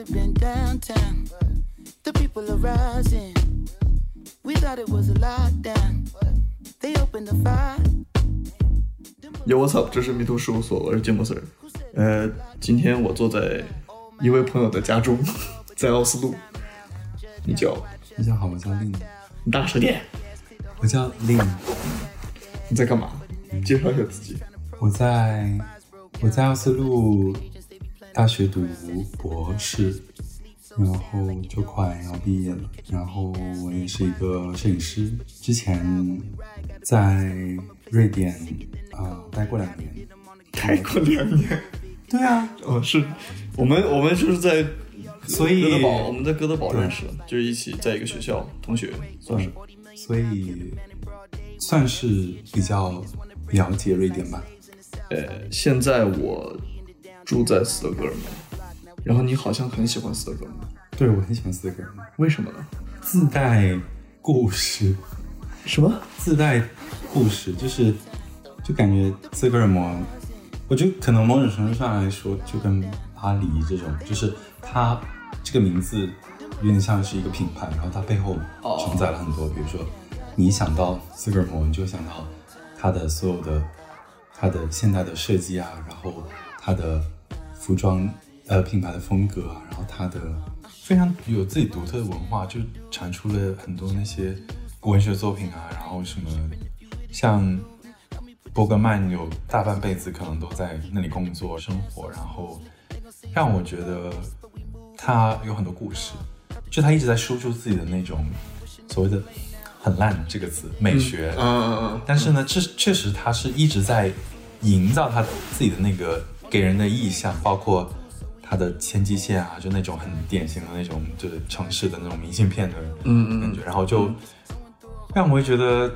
have been downtown. The people are rising. We thought it was a lockdown. They opened the fire. Yo,，What's up？这是迷途事务所，我是芥末 Sir。呃，今天我坐在一位朋友的家中，在奥斯陆。你叫？大家好，我叫令。你大声点。我叫令。你在干嘛？介绍一下自己。我在我在奥斯陆大学读博士，然后就快要毕业了。然后我也是一个摄影师，之前在瑞典啊待过两年。待过两年？对啊，哦，是我们我们就是在，所以哥德堡，我们在哥德堡认识的，就是一起在一个学校同学，算是，所以算是比较了解瑞典吧。呃，现在我住在斯德哥尔摩，然后你好像很喜欢斯德哥尔摩。对，我很喜欢斯德哥尔摩，为什么呢？自带故事。什么？自带故事，就是就感觉斯德哥尔摩。我觉得可能某种程度上来说，就跟巴黎这种，就是它这个名字有点像是一个品牌，然后它背后承载了很多，比如说你想到斯德哥尔摩，你就想到它的所有的它的现代的设计啊，然后它的服装呃品牌的风格啊，然后他的非常有自己独特的文化，就产出了很多那些文学作品啊，然后什么像。伯格曼有大半辈子可能都在那里工作生活，然后让我觉得他有很多故事，就他一直在输出自己的那种所谓的很烂这个词美学，嗯嗯嗯，但是呢，这确实他是一直在营造他自己的那个给人的意象，包括他的千机线啊，就那种很典型的那种就是城市的那种明信片的感觉，然后就让我会觉得。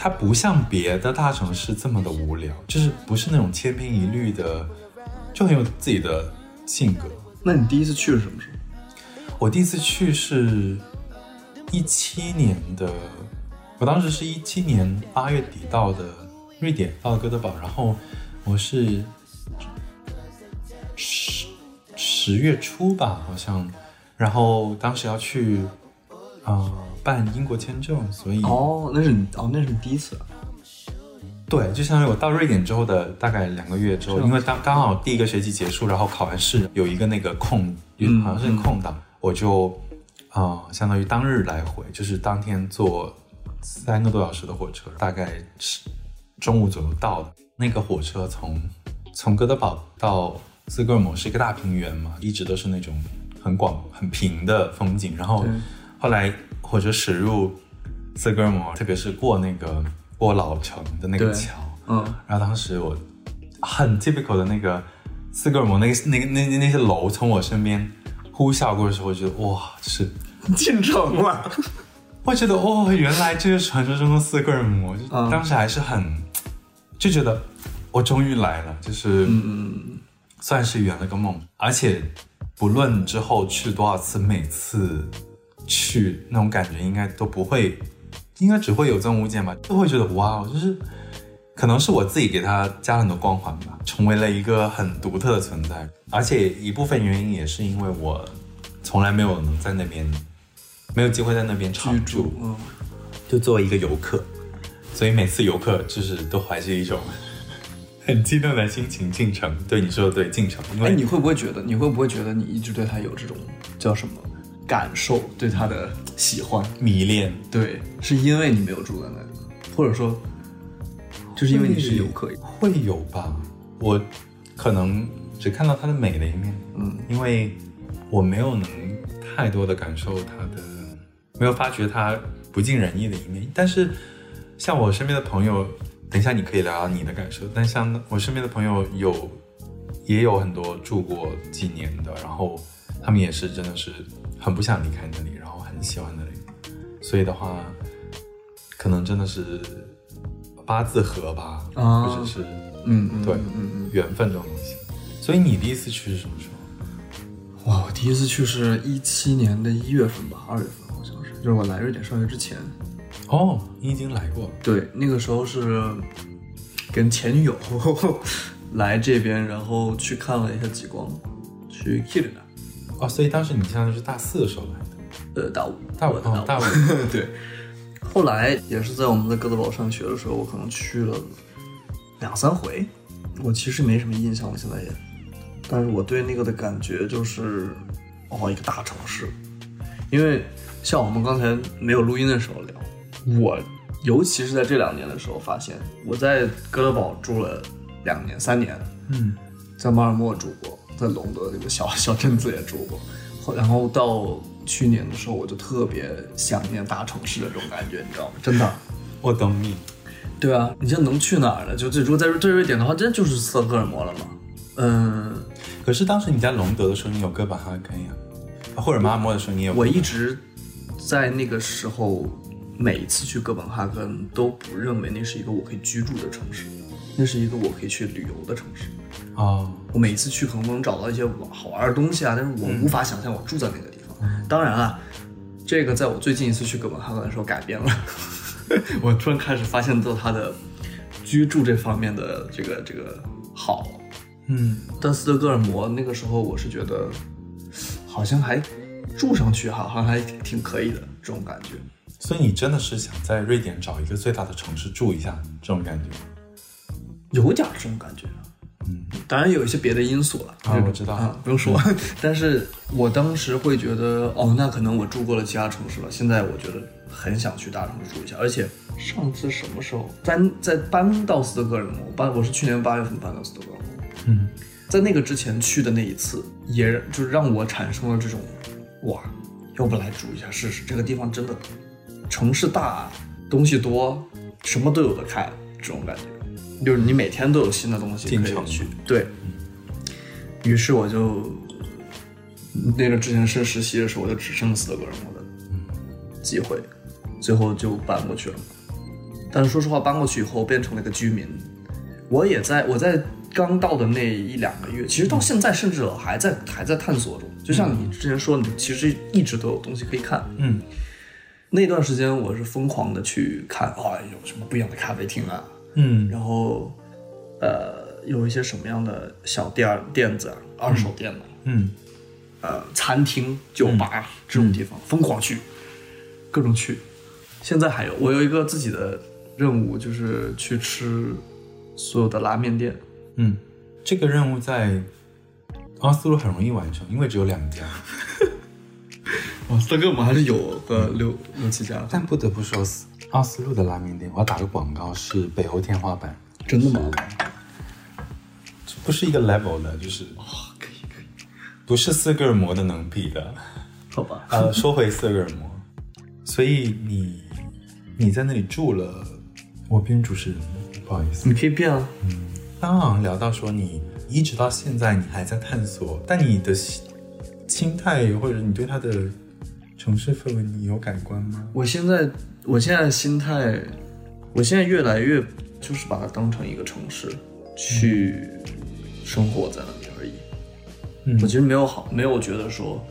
它不像别的大城市这么的无聊，就是不是那种千篇一律的，就很有自己的性格。那你第一次去是什么时候？我第一次去是一七年的，我当时是一七年八月底到的瑞典，到了哥德堡，然后我是十十月初吧，好像，然后当时要去啊。办英国签证，所以哦，那是哦，那是你第一次，对，就相当于我到瑞典之后的大概两个月之后，因为当刚好第一个学期结束，然后考完试有一个那个空，好像是空档，我就啊，相当于当日来回，就是当天坐三个多小时的火车，大概是中午左右到的。那个火车从从哥德堡到斯德哥尔摩是一个大平原嘛，一直都是那种很广很平的风景，然后后来。火车驶入斯德哥尔摩，特别是过那个过老城的那个桥，嗯，然后当时我很 typical 的那个斯德哥尔摩那个那个那那那些楼从我身边呼啸过的时候，我觉得哇，就是进城了。我觉得哦，原来这是传说中的斯德哥尔摩，就当时还是很就觉得我终于来了，就是嗯，算是圆了个梦。而且不论之后去多少次，每次。去那种感觉应该都不会，应该只会有增无减吧，都会觉得哇，就是可能是我自己给他加了很多光环吧，成为了一个很独特的存在。而且一部分原因也是因为我从来没有能在那边，没有机会在那边常住，嗯，就作为一个游客，所以每次游客就是都怀着一种很激动的心情进城。对你说的对，进城。哎，你会不会觉得，你会不会觉得你一直对他有这种叫什么？感受对他的喜欢迷恋，对，是因为你没有住在那里，或者说，就是因为你是游客，会有吧？我可能只看到他的美的一面，嗯，因为我没有能太多的感受他的，没有发觉他不尽人意的一面。但是像我身边的朋友，等一下你可以聊聊你的感受。但像我身边的朋友有，也有很多住过几年的，然后他们也是真的是。很不想离开那里，然后很喜欢那里，所以的话，可能真的是八字合吧，或者是嗯嗯对嗯嗯缘分这种东西。所以你第一次去是什么时候？哇，我第一次去是一七年的一月份吧，二月份好像是，就是我来瑞典上学之前。哦，你已经来过了。对，那个时候是跟前女友 来这边，然后去看了一下极光，去 Kiruna。哦，所以当时你相当于是大四的时候来的，呃，大五，大五大五，对。后来也是在我们在哥德堡上学的时候，我可能去了两三回，我其实没什么印象了，现在也。但是我对那个的感觉就是，哦，一个大城市，因为像我们刚才没有录音的时候聊，我尤其是在这两年的时候发现，我在哥德堡住了两年、三年，嗯，在马尔默住过，在隆德那个小小镇子也住过，后然后到去年的时候，我就特别想念大城市的这种感觉，你知道吗？真的。我懂你。对啊，你这能去哪儿呢？就这如果在对瑞典的话，真就是斯德哥尔摩了吗。嗯，可是当时你在隆德的时候，你有哥本哈根呀，啊或者马尔默的时候，你有我一直在那个时候，每一次去哥本哈根都不认为那是一个我可以居住的城市，那是一个我可以去旅游的城市。哦，我每一次去可能能找到一些好玩的东西啊，但是我无法想象我住在那个地方。当然了，这个在我最近一次去哥本哈根的时候改变了，我突然开始发现到它的居住这方面的这个这个好。嗯，但斯德哥尔摩那个时候，我是觉得好像还住上去哈，好像还挺可以的这种感觉。所以你真的是想在瑞典找一个最大的城市住一下，这种感觉。有点儿这种感觉。嗯，当然有一些别的因素了啊我知道啊，不用说。但是我当时会觉得，哦，那可能我住过了其他城市了，现在我觉得很想去大城市住一下。而且上次什么时候搬在搬到斯德哥尔摩，搬我是去年八月份搬到斯德哥尔摩，嗯，在那个之前去的那一次，也就是让我产生了这种，哇，要不来住一下试试？这个地方真的，城市大，东西多，什么都有的看，这种感觉，就是你每天都有新的东西可以去。对，于是我就那个之前是实习的时候，我就只剩斯德哥尔摩的机会，最后就搬过去了。但是说实话，搬过去以后变成了一个居民，我也在我在刚到的那一两个月，其实到现在甚至我还在还在探索中。就像你之前说，你其实一直都有东西可以看。嗯，那段时间我是疯狂的去看，啊、有什么不一样的咖啡厅啊，嗯，然后呃有一些什么样的小店儿店子啊，二手店呢、嗯，呃餐厅、酒吧、这种地方疯狂去，各种去。现在还有，我有一个自己的任务，就是去吃所有的拉面店。嗯，这个任务在奥斯陆很容易完成，因为只有两家。哦，斯德哥我们还是有个六六七家，但不得不说，奥斯陆的拉面店，我要打个广告，是北欧天花板，真的吗？这不是一个 level 的，就是可以可以，不是斯德哥尔摩的能比的。好吧。呃，说回斯德哥尔摩，所以你你在那里住了，我变主持人，不好意思你。可以变啊，刚刚好像聊到说你一直到现在你还在探索，但你的心心态或者你对它的城市氛围你有改观吗？我现在我现在的心态，我现在越来越就是把它当成一个城市去生活在那里而已。嗯。我其实没有好，没有觉得说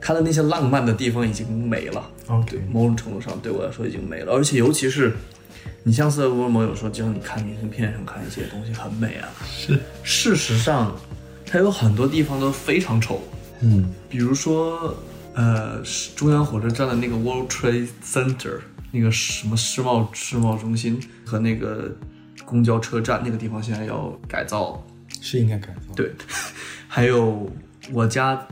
它的那些浪漫的地方已经没了。哦，对，某种程度上对我来说已经没了，而且尤其是你像斯德哥尔摩，有时候就像你看明信片上看一些东西很美啊，是，事实上它有很多地方都非常丑，嗯。比如说呃中央火车站的那个 World Trade Center 那个什么世贸世贸中心和那个公交车站那个地方现在要改造，是应该改造。，对，还有我家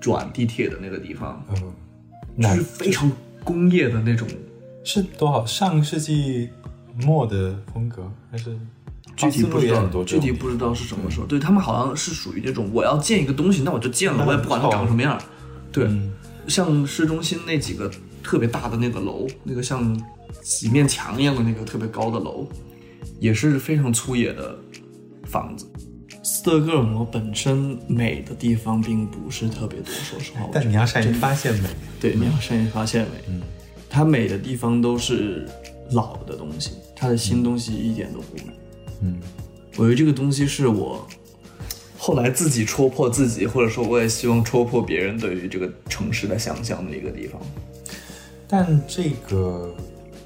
转地铁的那个地方，嗯，就是非常工业的那种。是多少上个世纪末的风格，还是具体不知道具体不知道是什么时候。对他们好像是属于那种我要建一个东西，那我就建了，我也不管它长什么样。对，嗯像市中心那几个特别大的那个楼，那个像几面墙一样的那个特别高的楼，也是非常粗野的房子。斯德哥尔摩本身美的地方并不是特别多，说实话。但你要善于发现美。对，你要善于发现美。嗯，它美的地方都是老的东西，它的新东西一点都不美。嗯我觉得这个东西是我后来自己戳破自己，或者说我也希望戳破别人对于这个城市的想象的一个地方。但这个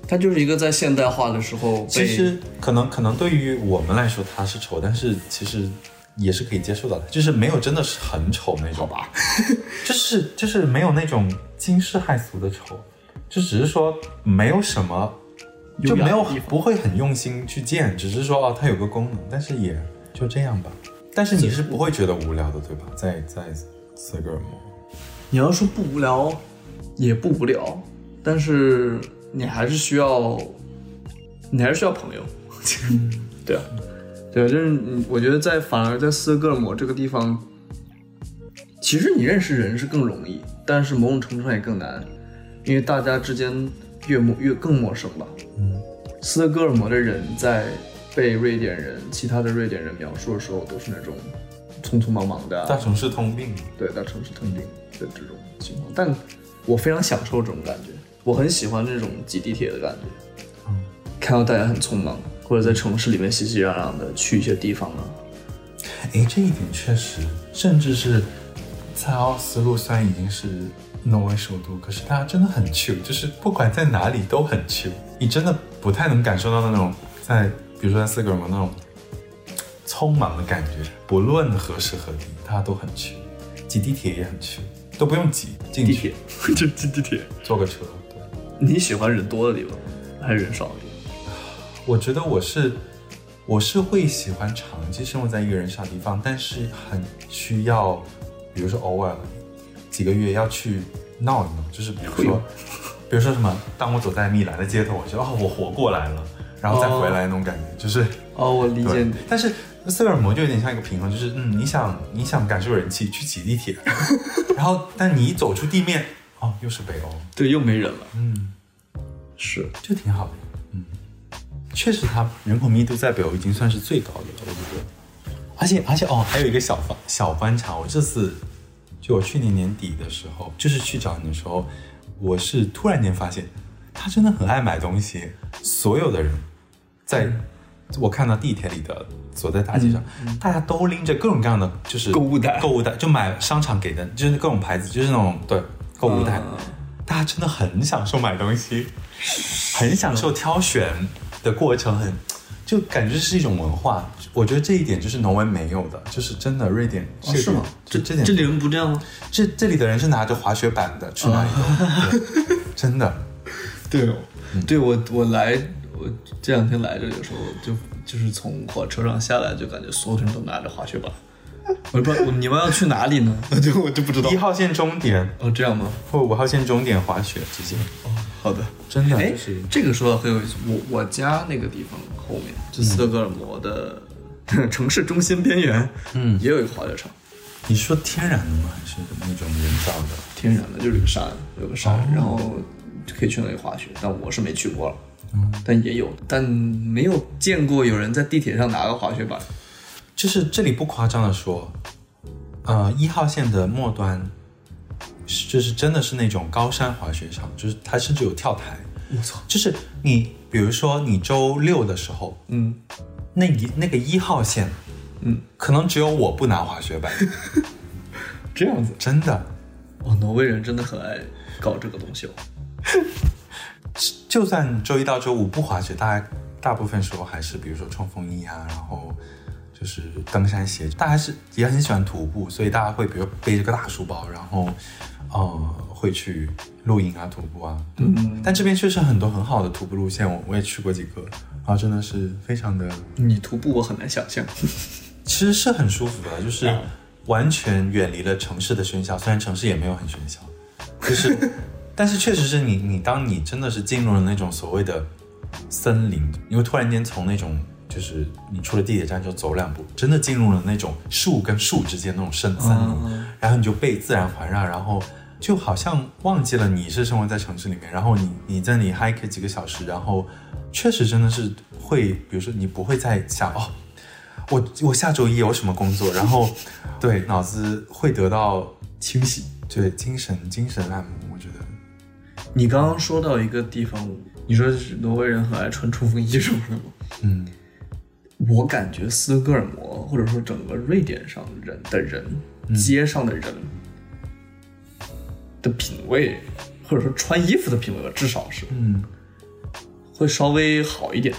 它就是一个在现代化的时候其实可能可能对于我们来说它是丑，但是其实也是可以接受的，就是没有真的是很丑那种。吧，就是就是没有那种惊世骇俗的丑，就只是说没有什么，就没有不会很用心去建，只是说哦它有个功能，但是也就这样吧。但是你是不会觉得无聊的，对吧？在在斯德哥尔摩，你要说不无聊，也不无聊，但是你还是需要，你还是需要朋友。对啊，对啊，就是你，我觉得在反而在斯德哥尔摩这个地方，其实你认识人是更容易，但是某种程度上也更难，因为大家之间越陌越更陌生吧。嗯，斯德哥尔摩的人在被瑞典人、其他的瑞典人描述的时候，都是那种匆匆忙忙的啊、大城市通病。对大城市通病的这种情况，但我非常享受这种感觉，我很喜欢这种挤地铁的感觉，嗯看到大家很匆忙，或者在城市里面熙熙攘攘的去一些地方啊，哎，这一点确实，甚至是在奥斯陆虽然已经是挪威首都，可是大家真的很 chill，就是不管在哪里都很 chill。你真的不太能感受到那种在，比如说在四个人嘛那种匆忙的感觉，不论何时何地，他都很 chill。挤地铁也很 chill，都不用挤，进地铁 就挤地铁。坐个车。对，你喜欢人多的地方还是人少的地方？我觉得我是我是会喜欢长期生活在一个人少的地方，但是很需要，比如说偶尔几个月要去闹一闹，就是比如说，比如说什么，当我走在米兰的街头，我觉得哦，我活过来了，然后再回来那种感觉，就是哦，我理解你。。但是斯尔摩就有点像一个平衡，就是嗯，你想你想感受人气，去挤地铁，然后但你一走出地面，哦，又是北欧，对，又没人了。嗯。是，就挺好的。嗯，确实，它人口密度在北欧已经算是最高的了，我觉得。而且，而且哦，还有一个小观小观察，我这次就我去年年底的时候，就是去找你的时候，我是突然间发现，他真的很爱买东西。所有的人，在我看到地铁里的走在大街上，大家都拎着各种各样的就是购物袋购物袋就买商场给的，就是各种牌子，就是那种对购物袋。嗯大家真的很享受买东西，很享受挑选的过程，很就感觉是一种文化。我觉得这一点就是挪威没有的，就是真的瑞典哦是吗？这这点这里人不这样吗？这这里的人是拿着滑雪板的，去哪里都、真的。对哦，对我我来我这两天来这里的时候，就就是从火车上下来，就感觉所有人都拿着滑雪板。我不知道你们要去哪里呢？就我就不知道一。号线终点哦，这样吗？或五号线终点滑雪直接，哦好的。真的哎就是，这个说的很有意思。我我家那个地方后面，就斯德哥尔摩的、城市中心边缘，嗯也有一个滑雪场，你说天然的吗？还是那种人造的？天然的，就是有个山，有个山，然后就可以去那里滑雪。但我是没去过了，但也有，但没有见过有人在地铁上拿个滑雪板。就是这里不夸张的说，呃，一号线的末端就是真的是那种高山滑雪场，就是它甚至有跳台。我操，就是你比如说你周六的时候，嗯那一那个一号线，嗯，可能只有我不拿滑雪板，这样子。真的。哦，挪威人真的很爱搞这个东西哦。就算周一到周五不滑雪，大家大部分时候还是比如说冲锋衣啊，然后就是登山鞋，大家是也很喜欢徒步，所以大家会比如背着个大书包，然后呃会去露营啊、徒步啊。嗯，但这边确实很多很好的徒步路线，我我也去过几个，然后真的是非常的，你徒步我很难想象。其实是很舒服的，就是完全远离了城市的喧嚣，虽然城市也没有很喧嚣，可是，但是确实是你你当你真的是进入了那种所谓的森林，你会突然间从那种就是你出了地铁站就走两步，真的进入了那种树跟树之间那种深森林，嗯然后你就被自然环绕，然后就好像忘记了你是生活在城市里面，然后你你在那里 hike 几个小时，然后确实真的是会，比如说你不会再想哦。我我下周一有什么工作，然后对脑子会得到清洗，对精神精神按摩，你刚刚说到一个地方，你说是挪威人很爱穿冲锋衣什么的吗？嗯我感觉斯德哥尔摩或者说整个瑞典上人的人，街上的人的品味，或者说穿衣服的品味吧，至少是嗯，会稍微好一点。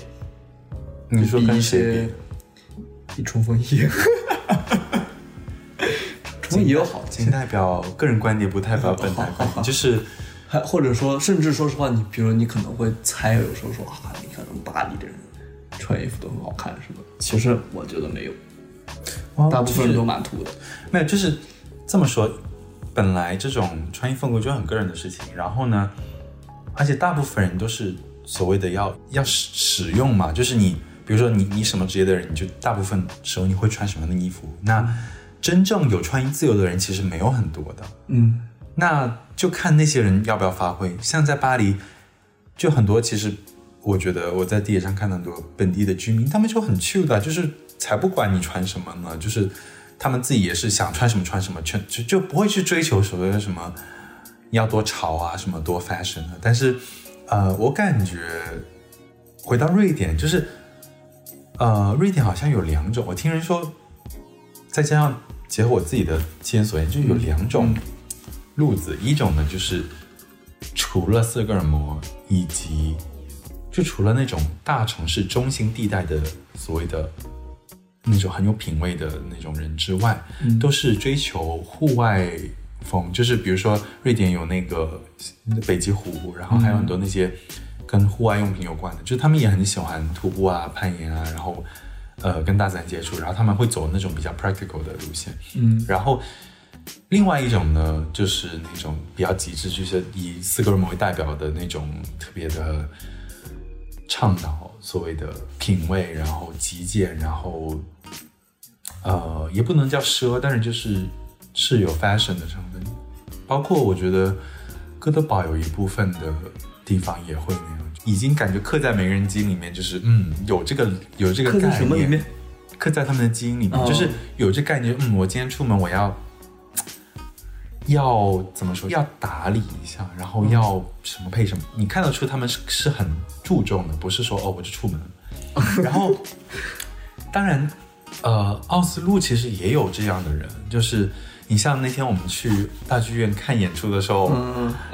你说跟谁些比？比冲锋衣，冲锋衣有好的，仅代表个人观点，不代表本台观点。就是还或者说，甚至说实话，你比如说你可能会猜，有时候说啊，你看巴黎的人穿衣服都很好看，什么？其实我觉得没有，大部分人都蛮土的。没有，就是这么说。本来这种穿衣风格就很个人的事情，然后呢，而且大部分人都是所谓的要要使使用嘛，就是你比如说你你什么职业的人，你就大部分时候你会穿什么样的衣服？那真正有穿衣自由的人其实没有很多的，嗯，那就看那些人要不要发挥。像在巴黎，就很多其实我觉得我在地铁上看到很多本地的居民，他们就很 chill 的，就是才不管你穿什么呢，就是。他们自己也是想穿什么穿什么，全就就不会去追求所谓的什么要多潮啊，什么多 fashion 的。但是，呃，我感觉回到瑞典，就是呃，瑞典好像有两种。我听人说，再加上结合我自己的亲身所见，就有两种路子。一种呢，就是除了斯德哥尔摩以及就除了那种大城市中心地带的所谓的。那种很有品味的那种人之外，都是追求户外风，就是比如说瑞典有那个北极湖，然后还有很多那些跟户外用品有关的，就是他们也很喜欢徒步啊、攀岩啊，然后呃跟大自然接触，然后他们会走那种比较 practical 的路线。嗯，然后另外一种呢，就是那种比较极致，就是以四个人为代表的那种特别的倡导所谓的品味，然后极简，然后。呃，也不能叫奢，但是就是是有 fashion 的成分，包括我觉得哥德堡有一部分的地方也会那样，已经感觉刻在每个人基因里面，就是嗯，有这个有这个概念，刻在什么里面？刻在他们的基因里面，就是有这概念，嗯，我今天出门我要要怎么说？要打理一下，然后要什么配什么，你看得出他们是是很注重的，不是说哦，我就出门，然后当然。呃，奥斯陆其实也有这样的人，就是你像那天我们去大剧院看演出的时候，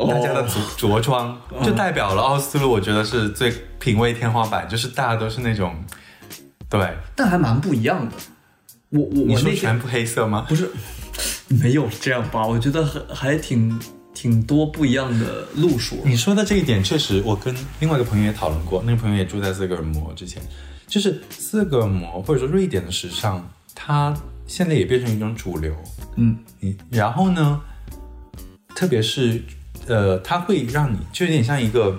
大家的着着装就代表了奥斯陆，我觉得是最品味天花板，就是大家都是那种，对，但还蛮不一样的。我我你说全部黑色吗？不是，没有这样吧？我觉得还还挺挺多不一样的路数。你说的这一点确实，我跟另外一个朋友也讨论过，那个朋友也住在斯格尔摩之前。就是斯德哥尔摩或者说瑞典的时尚，它现在也变成一种主流。嗯，你然后呢，特别是呃，它会让你就有点像一个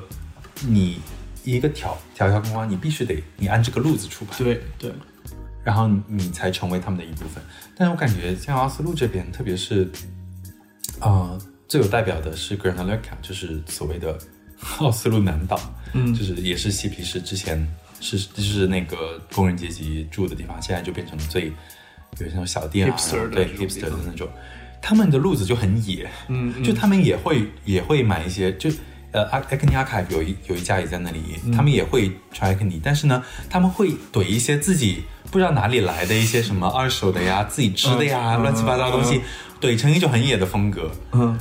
你一个条条条框框，你必须得你按这个路子出牌。对对，然后你才成为他们的一部分。但是我感觉像奥斯陆这边，特别是呃，最有代表的是格兰纳卡，就是所谓的 奥斯陆南岛，嗯，就是也是嬉皮士之前。是，就是那个工人阶级住的地方，现在就变成了最，有那种小店啊，对，hipster 的那种，他们的路子就很野，嗯，就他们也会也会买一些，就呃，阿艾克尼阿卡有一有一家也在那里，他们也会穿艾克尼，但是呢，他们会怼一些自己不知道哪里来的一些什么二手的呀，自己织的呀，乱七八糟的东西，怼成一种很野的风格，嗯，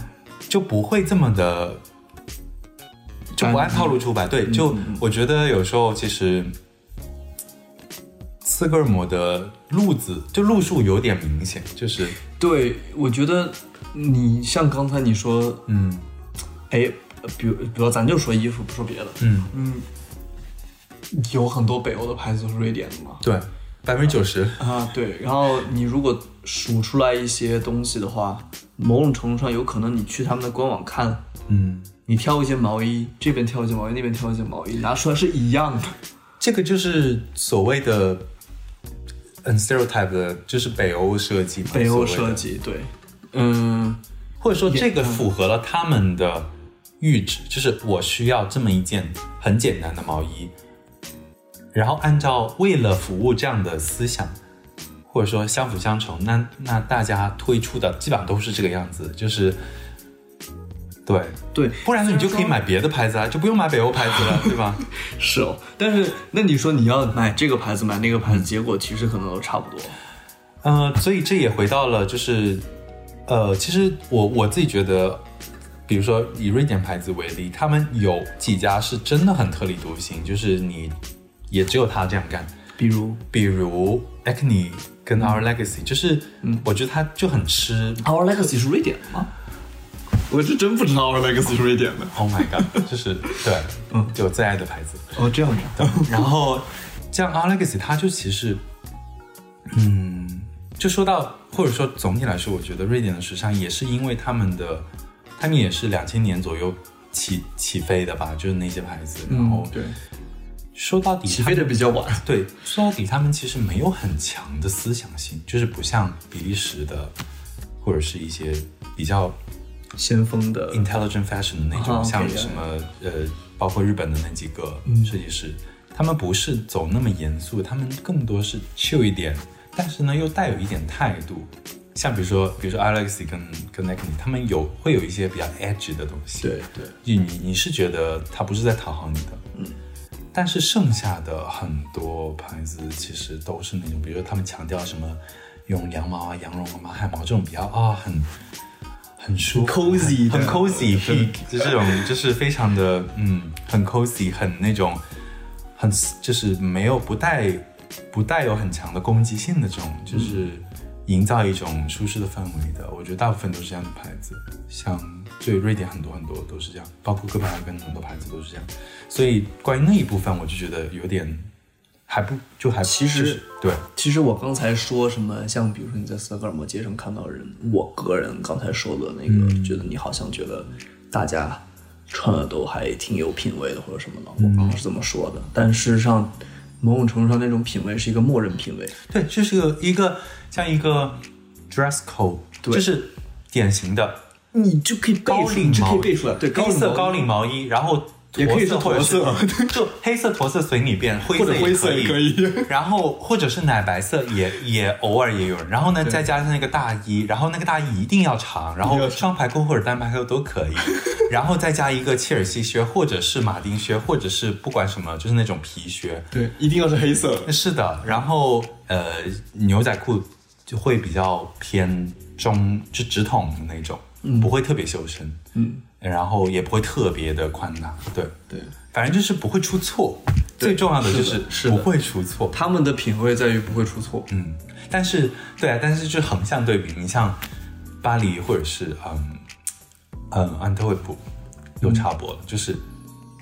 就不会这么的。就不按套路出牌，对，就我觉得有时候其实斯格尔摩的路子就路数有点明显，就是对我觉得你像刚才你说，嗯，哎，比如比如咱就说衣服，不说别的，嗯。嗯，有很多北欧的牌子都是瑞典的嘛，对，百分之九十啊，对，然后你如果数出来一些东西的话，某种程度上有可能你去他们的官网看，嗯。你挑一件毛衣，这边挑一件毛衣，那边挑一件毛衣，拿出来是一样的。这个就是所谓的 “un stereotype” 的，就是北欧设计。北欧设计，对，嗯，或者说这个符合了他们的阈值，就是我需要这么一件很简单的毛衣，然后按照为了服务这样的思想，或者说相辅相成，那那大家推出的基本上都是这个样子，就是。对对，不然呢，你就可以买别的牌子啊，就不用买北欧牌子了，对吧？是哦，但是那你说你要买这个牌子，买那个牌子，结果其实可能都差不多。呃，所以这也回到了，就是，呃，其实我我自己觉得，比如说以瑞典牌子为例，他们有几家是真的很特立独行，就是你也只有他这样干。比如比如 Acne 跟 Our Legacy，就是我觉得他就很吃 Our Legacy 是瑞典的吗？我是真不知道 Our Legacy 是瑞典的。Oh my god，就是对，嗯，就我最爱的牌子。哦，这样子。然后像 Our Legacy，它就其实，嗯，就说到或者说总体来说，我觉得瑞典的时尚也是因为他们的，他们也是两千年左右起起飞的吧，就是那些牌子。然后对，说到底，起飞的比较晚。对，说到底，他们其实没有很强的思想性，就是不像比利时的，或者是一些比较先锋的 intelligent fashion 的那种，啊像什么呃，包括日本的那几个设计师，他们不是走那么严肃，他们更多是 chill 一点，但是呢又带有一点态度。像比如说，比如说 Alexi 跟跟 Nikki，他们有会有一些比较 edge 的东西。对对，你你你是觉得他不是在讨好你的，嗯，但是剩下的很多牌子其实都是那种，比如说他们强调什么用羊毛啊、羊绒啊、马海毛这种比较啊很很舒服、cozy 很 cozy，很就这种就是非常的嗯很 cozy，很那种很就是没有不带不带有很强的攻击性的这种，就是营造一种舒适的氛围的。我觉得大部分都是这样的牌子，像对瑞典很多很多都是这样，包括哥本哈根很多牌子都是这样。所以关于那一部分，我就觉得有点还不就还其实就是对其实我刚才说什么，像比如说你在斯德哥尔摩街上看到人，我个人刚才说的那个，觉得你好像觉得大家穿的都还挺有品味的，或者什么的，我刚刚是这么说的。但事实上，某种程度上，那种品味是一个默认品味。对，这是个一个像一个 dress code，对就是典型的你就可以背出，高领你就可毛以背出来，对，黑色高高领毛衣，然后也可以是驼色。驼 就黑色驼色随你便，灰色也也可以。然后或者是奶白色也也偶尔也有。人，然后呢再加上那个大衣，然后那个大衣一定要长，然后双排扣或者单排扣都可以，然后再加一个切尔西靴或者是马丁靴，或者是不管什么就是那种皮靴，对，一定要是黑色。是的，然后呃，牛仔裤就会比较偏中，就直筒的那种，不会特别修身，嗯，然后也不会特别的宽大，对，对，反正就是不会出错。最重要的就是是不会出错，他们的品味在于不会出错。嗯，但是对啊，但是就横向对比，你像巴黎或者是嗯嗯安特卫普又插播了，就是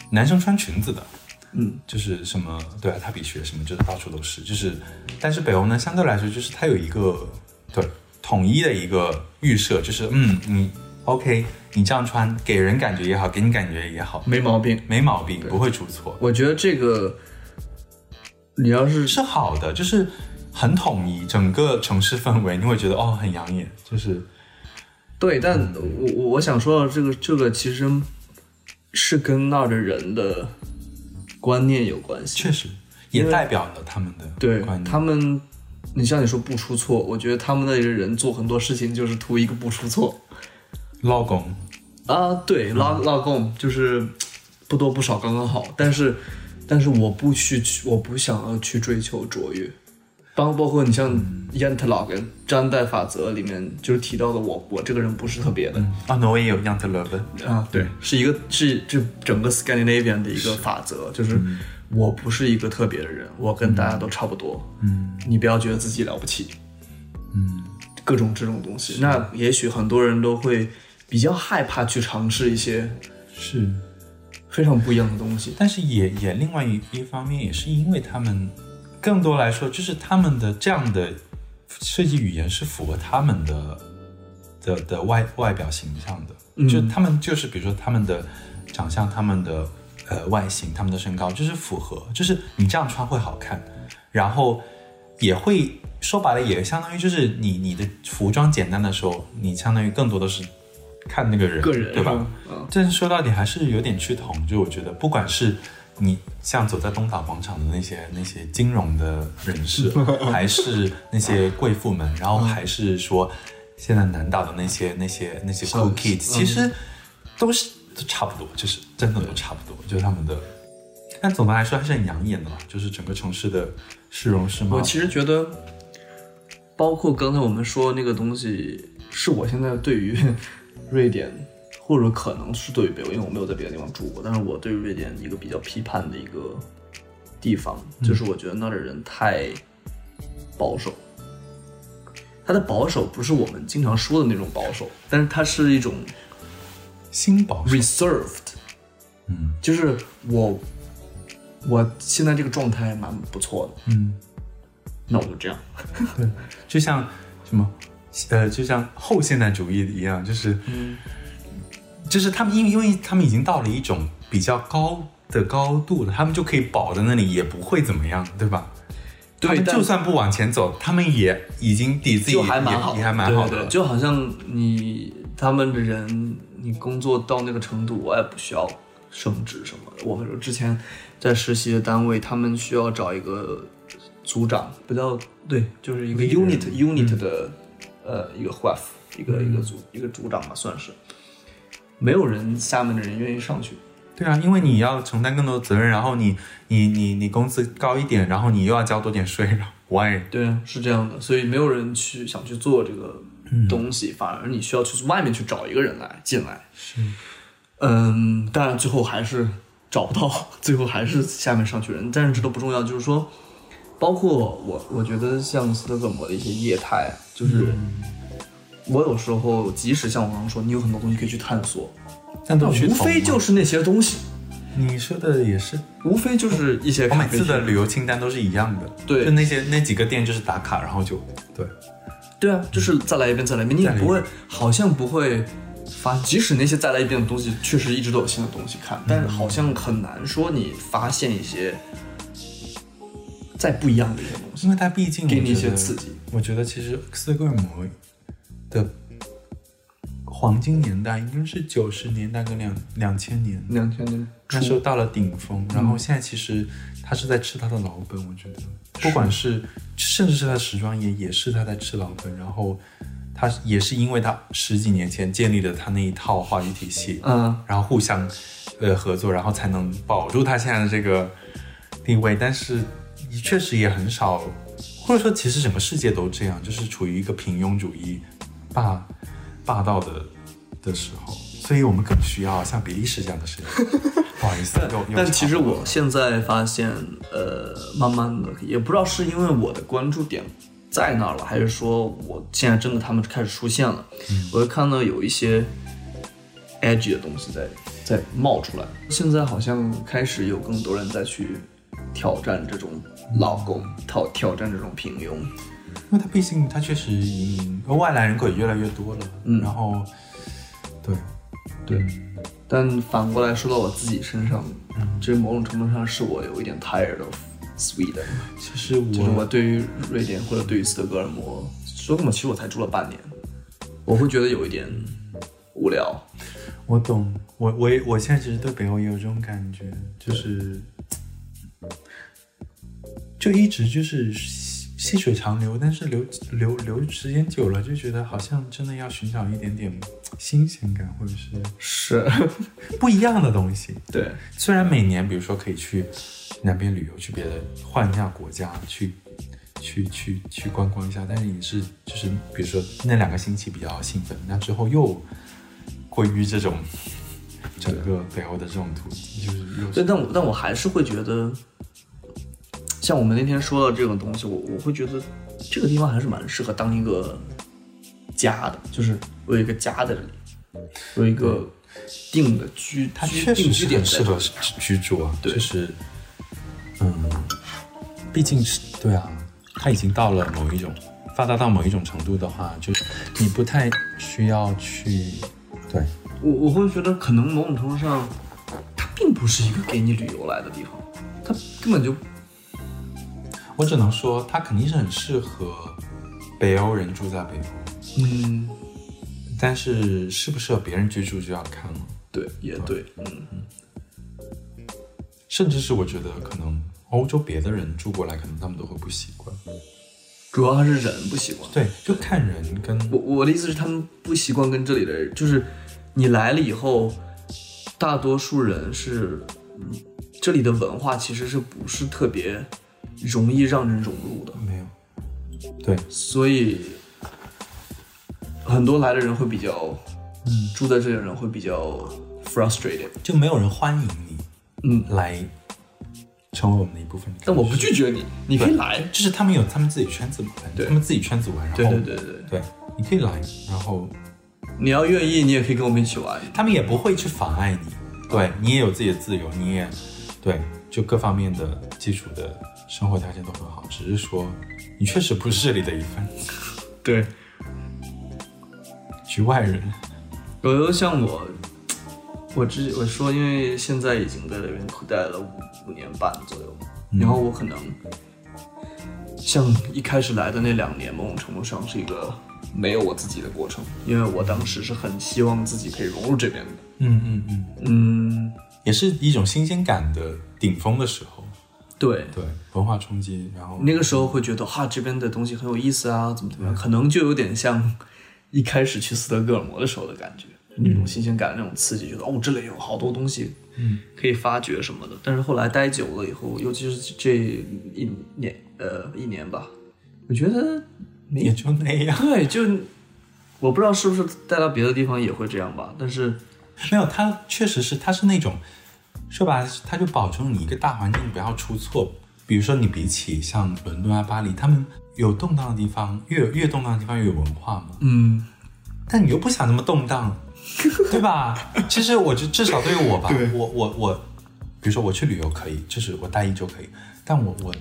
男生穿裙子的，嗯，就是什么对啊，他比学什么就是到处都是，就是但是北欧呢相对来说就是它有一个对统一的一个预设，就是嗯你 OK 你这样穿给人感觉也好，给你感觉也好，没毛病。没毛病，不会出错，我觉得这个，你要是是好的，就是很统一，整个城市氛围你会觉得哦很养眼，就是。对，但我我我想说的这个这个其实是跟那儿的人的观念有关系。确实也代表了他们的对观念。他们，你像你说不出错，我觉得他们那些人做很多事情就是图一个不出错老公，啊。对，拉拉贡就是不多不少刚刚好，但是但是我不去，我不想要去追求卓越。包包括你像 Yantelog 粘带法则里面就是提到的我，我这个人不是特别的，啊，挪威也有 t e l e v e 啊，对，是一个是这整个 Scandinavian 的一个法则，就是我不是一个特别的人，我跟大家都差不多。嗯。你不要觉得自己了不起，嗯，各种这种东西。那也许很多人都会比较害怕去尝试一些是，非常不一样的东西。但是也也另外一一方面也是因为他们更多来说就是他们的这样的设计语言是符合他们的的的外外表形象的，嗯。就他们就是比如说他们的长相，他们的呃外形，他们的身高，就是符合，就是你这样穿会好看，然后也会说白了也相当于就是你你的服装简单的时候，你相当于更多的是看那个人，个人对吧？嗯，但是说到底还是有点趋同，就我觉得，不管是你像走在东岛广场的那些那些金融的人士，还是那些贵妇们，然后还是说现在南岛的那些那些那些 cool kids，、其实都是都差不多，就是真的都差不多，就是他们的。但总的来说还是很养眼的嘛，就是整个城市的市容市貌。我其实觉得，包括刚才我们说那个东西，是我现在对于瑞典，或者可能是对于北欧，因为我没有在别的地方住过，但是我对瑞典一个比较批判的一个地方，就是我觉得那儿的人太保守。他的保守不是我们经常说的那种保守，但是它是一种新保守，reserved，嗯就是我我现在这个状态蛮不错的，嗯，那我就这样。对，就像什么，呃，就像后现代主义一样，就是，嗯就是他们因为因为他们已经到了一种比较高的高度了，他们就可以保在那里，也不会怎么样，对吧？对他们就算不往前走，他们也已经抵自己就还蛮好，也也还蛮好的。对对对就好像你他们的人，你工作到那个程度，我也不需要升职什么的。我们之前在实习的单位，他们需要找一个组长，不叫对，就是一个 unit unit 的、呃一个 wife，一个、一个组一个组长吧，算是。没有人下面的人愿意上去，对啊，因为你要承担更多的责任，然后你你你你工资高一点，然后你又要交多点税，然后 why？对啊，是这样的，所以没有人去想去做这个东西，反而你需要去外面去找一个人来进来。是，嗯，当然最后还是找不到，最后还是下面上去人，但是这都不重要，就是说，包括我，我觉得像斯德哥尔摩的一些业态，就是、我有时候即使像我刚刚说，你有很多东西可以去探索，但都无非就是是那些东西，你说的也是，无非就是一些我每次的旅游清单都是一样的，对就那些那几个店就是打卡，然后就对，对啊，就是再来一遍，再来一遍，你也不会，好像不会发，即使那些再来一遍的东西，确实一直都有新的东西看，但是好像很难说你发现一些再不一样的一个东西因，为它毕竟给你一些刺激。我觉得其实斯德哥尔摩的黄金年代应该是九十年代跟两两千年，两千年，那时候到了顶峰，然后现在其实他是在吃他的老本，我觉得，不管是甚至是他的时装业，也是他在吃老本，然后他也是因为他十几年前建立了他那一套话语体系，嗯，然后互相呃合作，然后才能保住他现在的这个地位。但是确实也很少，或者说其实整个世界都这样，就是处于一个平庸主义霸霸道的的时候，所以我们更需要像比利时这样的事情。不好意思，但其实我现在发现，呃，慢慢的，也不知道是因为我的关注点在那儿了，还是说我现在真的他们开始出现了，我会看到有一些 edgy 的东西在在冒出来。现在好像开始有更多人在去挑战这种老公，挑挑战这种平庸。因为他毕竟他确实移民，外来人口也越来越多了，嗯然后对对，但反过来说到我自己身上，这某种程度上是我有一点 tired of Sweden。其实我就是我对于瑞典或者对于斯德哥尔摩，说根本其实我才住了半年，我会觉得有一点无聊。我懂，我我也我现在其实对北欧也有这种感觉，就是就一直就是细细水长流，但是流流流时间久了，就觉得好像真的要寻找一点点新鲜感，或者是是，不一样的东西。对，虽然每年比如说可以去南边旅游，去别的换一下国家，去去去去观光一下，但是也是就是比如说那两个星期比较兴奋，那之后又归于这种整个北欧的这种途径，就是又对，但我但我还是会觉得，像我们那天说的这种东西，我我会觉得这个地方还是蛮适合当一个家的，就是我有一个家在这里，有一个定的居，它居确实是定居点很适合。居住啊，对就是嗯，毕竟是对啊，它已经到了某一种发达到某一种程度的话，就是你不太需要去对。我我会觉得，可能某种程度上，它并不是一个给你旅游来的地方，它根本就我只能说，它肯定是很适合北欧人住在北欧，嗯，但是适不适合别人居住就要看了。对，也对，嗯，甚至是我觉得可能欧洲别的人住过来，可能他们都会不习惯。主要还是人不习惯。对，就看人跟我我的意思是，他们不习惯跟这里的人，就是你来了以后，大多数人是，嗯这里的文化其实是不是特别容易让人融入的，没有。对，所以很多来的人会比较，嗯，住在这里的人会比较 frustrated。就没有人欢迎你嗯，来成为我们的一部分。但我不拒绝你，你可以来。就是他们有他们自己圈子嘛，对他们自己圈子玩，然后对对对对，对，你可以来，然后你要愿意，你也可以跟我们一起玩。他们也不会去妨碍你，对你也有自己的自由，你也对，就各方面的基础的生活条件都很好，只是说你确实不是这里的一份 对，局外人。有的像我，我之我说，因为现在已经在这边待了五五年半左右，然后我可能像一开始来的那两年，某种程度上是一个没有我自己的过程，因为我当时是很希望自己可以融入这边的。嗯嗯嗯，嗯，也是一种新鲜感的顶峰的时候，对，对文化冲击，然后那个时候会觉得哈这边的东西很有意思啊，怎么怎么样，可能就有点像一开始去斯德哥尔摩的时候的感觉，那种新鲜感、那种刺激，觉得哦这里有好多东西，嗯，可以发掘什么的。但是后来待久了以后，尤其是这一年呃一年吧，我觉得没也就那样。对，就我不知道是不是带到别的地方也会这样吧，但是没有，它确实是，它是那种，说白了，它就保证你一个大环境不要出错。比如说，你比起像伦敦啊、巴黎，他们有动荡的地方，越越动荡的地方越有文化嘛。嗯，但你又不想那么动荡，对吧？其实我就至少对于我吧，我我我，比如说我去旅游可以，就是我待一周可以，但我我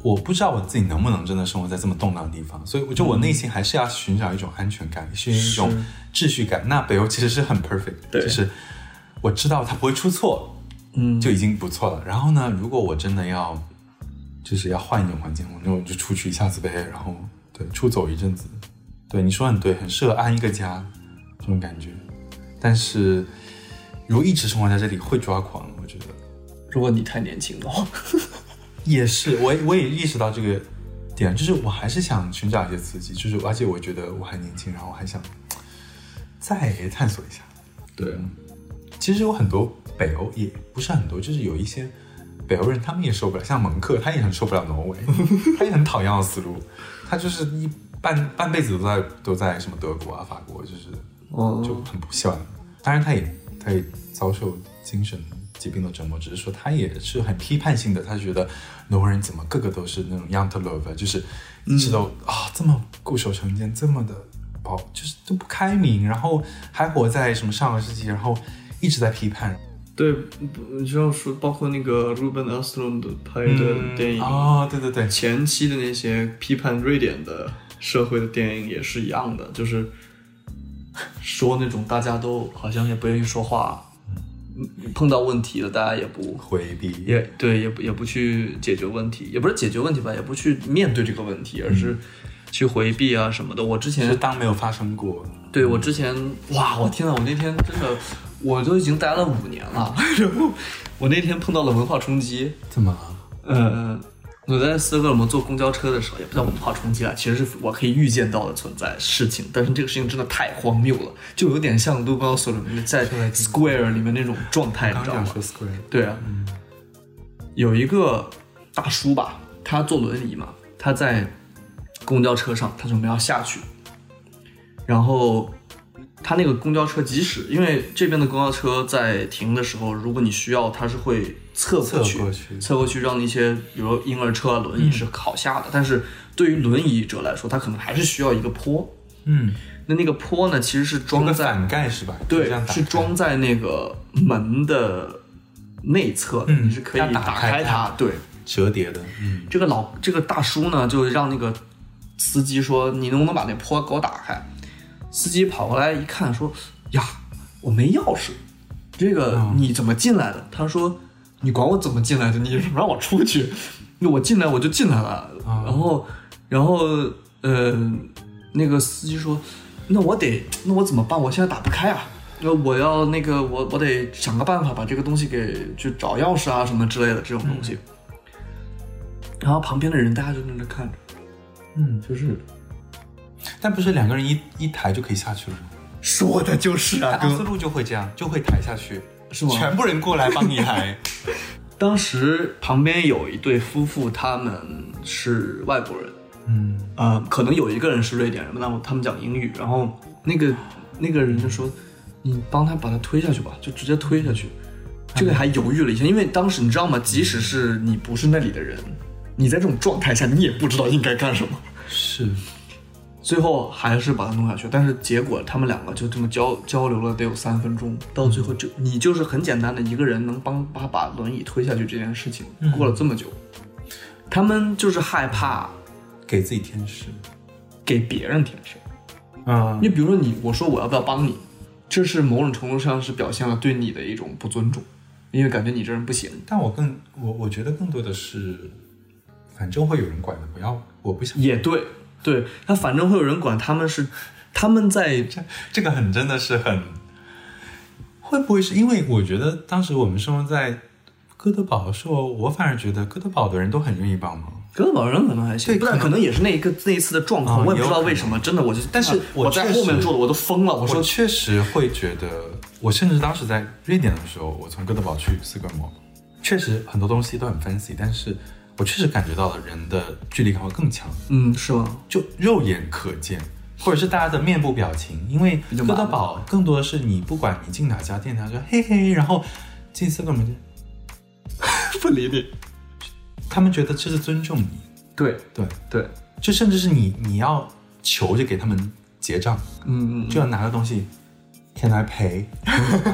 我不知道我自己能不能真的生活在这么动荡的地方，所以我就我内心还是要寻找一种安全感，寻找一种秩序感。那北欧其实是很 perfect，对就是我知道它不会出错，嗯就已经不错了。然后呢，如果我真的要就是要换一种环境，我就就出去一下子呗，然后对出走一阵子。对你说很对，很适合安一个家这种感觉。但是如果一直生活在这里会抓狂，我觉得如果你太年轻的话，也是，我我也意识到这个点，就是我还是想寻找一些刺激，就是而且我觉得我还年轻，然后我还想再探索一下。对，其实有很多北欧也不是很多，就是有一些北欧人他们也受不了，像蒙克他也很受不了挪威，他也很讨厌奥斯陆，他就是一半半辈子都在都在什么德国啊、法国，就是哦就很不喜欢。当然他也他也遭受精神疾病的折磨，只是说他也是很批判性的，他觉得挪威人怎么个个都是那种 young to love，就是一直都啊、这么固守成见，这么的保就是都不开明，然后还活在什么上个世纪，然后一直在批判。对，不你知道说，包括那个 Ruben Östlund 拍的电影，哦，对对对，前期的那些批判瑞典的社会的电影也是一样的，就是说那种大家都好像也不愿意说话，嗯碰到问题了大家也不回避也对，也不也不去解决问题，也不是解决问题吧，也不去面对这个问题，而是去回避啊什么的。我之前是当没有发生过。对我之前，哇，我天呐，我那天真的，我都已经待了五年了，然后我那天碰到了文化冲击。怎么了？呃，我在斯德哥尔摩坐公交车的时候，也不叫文化冲击啊，其实是我可以预见到的存在事情，但是这个事情真的太荒谬了，就有点像卢高索里面在 Square 里面那种状态，你知道吗？对啊，有一个大叔吧，他坐轮椅嘛，他在公交车上，他准备要下去，然后他那个公交车，即使因为这边的公交车在停的时候，如果你需要，它是会侧过去，侧过去让那些比如婴儿车、啊、轮椅是好下的，但是对于轮椅者来说，他可能还是需要一个坡。嗯，那那个坡呢，其实是装在盖是吧？对是装在那个门的内侧，嗯你是可以打开它。对，折叠的。嗯，这个老这个大叔呢，就让那个司机说：“你能不能把那坡给我打开？”司机跑过来一看，说：“呀，我没钥匙，这个哦你怎么进来的？”他说：“你管我怎么进来的？你让我出去，那我进来我就进来了。哦然后，然后，呃，那个司机说：“那我得，那我怎么办？我现在打不开啊。”那我要那个我我得想个办法把这个东西给去找钥匙啊什么之类的这种东西。然后旁边的人大家就在那看着，嗯，就是但不是两个人一一抬就可以下去了吗？说的就是啊，奥斯陆就会这样，就会抬下去，是吗全部人过来帮你抬。当时旁边有一对夫妇，他们是外国人，嗯，呃，可能有一个人是瑞典人，那么他们讲英语，然后那个那个人就说：“你帮他把他推下去吧，就直接推下去。”这个还犹豫了一下，因为当时你知道吗？即使是你不是那里的人，你在这种状态下，你也不知道应该干什么。是，最后还是把它弄下去，但是结果他们两个就这么交交流了得有三分钟，到最后就你就是很简单的一个人能帮他把轮椅推下去这件事情，过了这么久，他们就是害怕给自己添事。给别人添事。啊你比如说你，我说我要不要帮你，这是某种程度上是表现了对你的一种不尊重，因为感觉你这人不行。但我更我我觉得更多的是，反正会有人管的，不要，我不想。也对，对他反正会有人管，他们是他们在这这个很真的是很，会不会是因为我觉得当时我们生活在哥德堡的时候，我反而觉得哥德堡的人都很愿意帮忙。哥德堡人可能还行，对可能可能也是那一个那一次的状况，啊我也不知道为什么，真的我就，但是我在后面坐的我都疯了，我我说确实会觉得，我甚至当时在瑞典的时候，我从哥德堡去斯格尔摩，确实很多东西都很 fancy，但是我确实感觉到了人的距离感会更强，嗯是吗？就肉眼可见，或者是大家的面部表情，因为哥德堡更多的是你不管你进哪家店，他说嘿嘿，然后进斯格尔摩就 不理你，他们觉得这是尊重你，对对，对，就甚至是你你要求着给他们结账，嗯嗯，就要拿个东西，Can I pay？